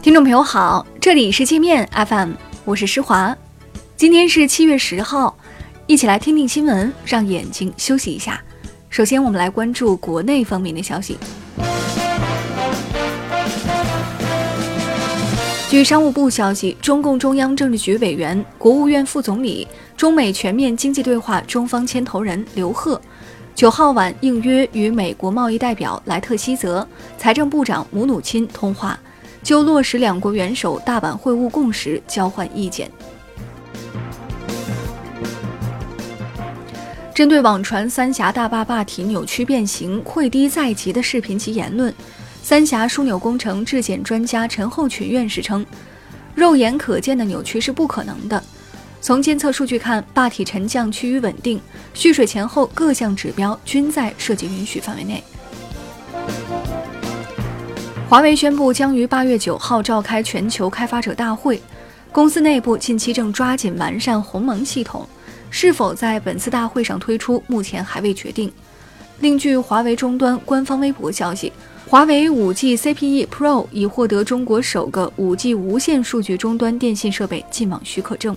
听众朋友好，这里是界面 FM，我是施华。今天是七月十号，一起来听听新闻，让眼睛休息一下。首先，我们来关注国内方面的消息。据商务部消息，中共中央政治局委员、国务院副总理、中美全面经济对话中方牵头人刘鹤，九号晚应约与美国贸易代表莱特希泽、财政部长姆努钦通话。就落实两国元首大阪会晤共识交换意见。针对网传三峡大坝坝体扭曲变形、溃堤在即的视频及言论，三峡枢纽工程质检专家陈厚群院士称，肉眼可见的扭曲是不可能的。从监测数据看，坝体沉降趋于稳定，蓄水前后各项指标均在设计允许范围内。华为宣布将于八月九号召开全球开发者大会，公司内部近期正抓紧完善鸿蒙系统，是否在本次大会上推出，目前还未决定。另据华为终端官方微博消息，华为五 G CPE Pro 已获得中国首个五 G 无线数据终端电信设备进网许可证。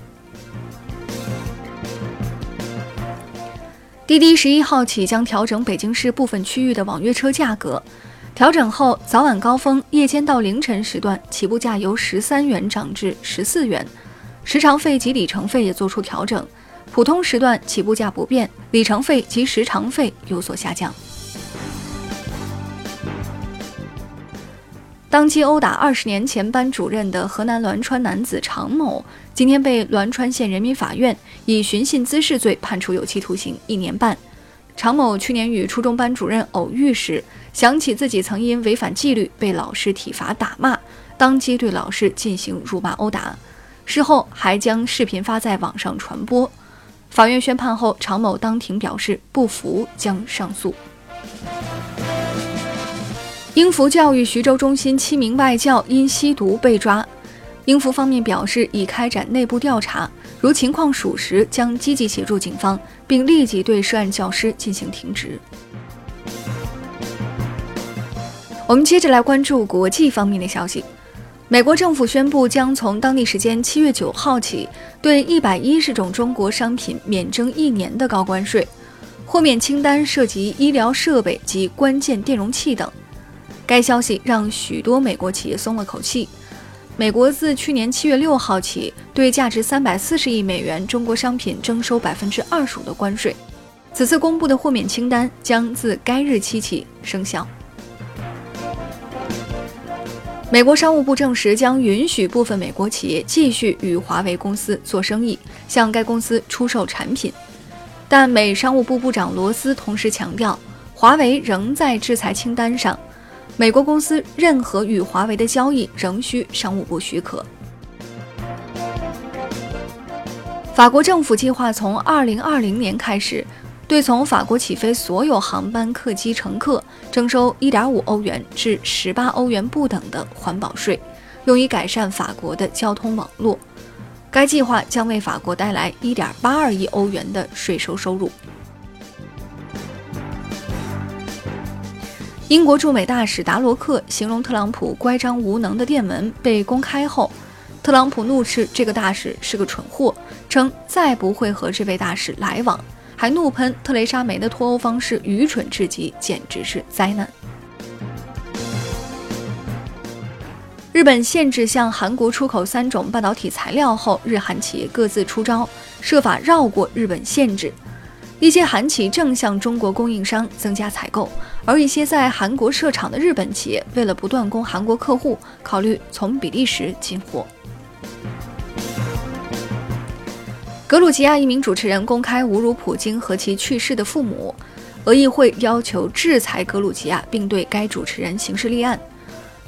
滴滴十一号起将调整北京市部分区域的网约车价格。调整后，早晚高峰、夜间到凌晨时段起步价由十三元涨至十四元，时长费及里程费也做出调整，普通时段起步价不变，里程费及时长费有所下降。当街殴打二十年前班主任的河南栾川男子常某，今天被栾川县人民法院以寻衅滋事罪判处有期徒刑一年半。常某去年与初中班主任偶遇时，想起自己曾因违反纪律被老师体罚打骂，当即对老师进行辱骂殴打，事后还将视频发在网上传播。法院宣判后，常某当庭表示不服，将上诉。英孚教育徐州中心七名外教因吸毒被抓，英孚方面表示已开展内部调查，如情况属实，将积极协助警方，并立即对涉案教师进行停职。我们接着来关注国际方面的消息。美国政府宣布，将从当地时间七月九号起，对一百一十种中国商品免征一年的高关税。豁免清单涉及医疗设备及关键电容器等。该消息让许多美国企业松了口气。美国自去年七月六号起，对价值三百四十亿美元中国商品征收百分之二十五的关税。此次公布的豁免清单将自该日期起生效。美国商务部证实，将允许部分美国企业继续与华为公司做生意，向该公司出售产品。但美商务部部长罗斯同时强调，华为仍在制裁清单上，美国公司任何与华为的交易仍需商务部许可。法国政府计划从2020年开始。对从法国起飞所有航班客机乘客征收1.5欧元至18欧元不等的环保税，用以改善法国的交通网络。该计划将为法国带来1.82亿欧元的税收收入。英国驻美大使达罗克形容特朗普乖张无能的电文被公开后，特朗普怒斥这个大使是个蠢货，称再不会和这位大使来往。还怒喷特蕾莎梅的脱欧方式愚蠢至极，简直是灾难。日本限制向韩国出口三种半导体材料后，日韩企业各自出招，设法绕过日本限制。一些韩企正向中国供应商增加采购，而一些在韩国设厂的日本企业为了不断供韩国客户，考虑从比利时进货。格鲁吉亚一名主持人公开侮辱普京和其去世的父母，俄议会要求制裁格鲁吉亚，并对该主持人刑事立案。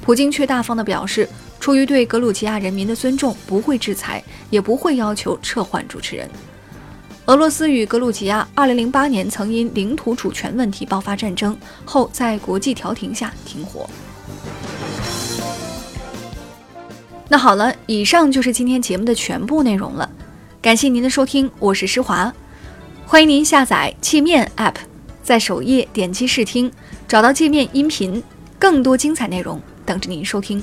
普京却大方地表示，出于对格鲁吉亚人民的尊重，不会制裁，也不会要求撤换主持人。俄罗斯与格鲁吉亚2008年曾因领土主权问题爆发战争，后在国际调停下停火。那好了，以上就是今天节目的全部内容了。感谢您的收听，我是施华，欢迎您下载界面 App，在首页点击试听，找到界面音频，更多精彩内容等着您收听。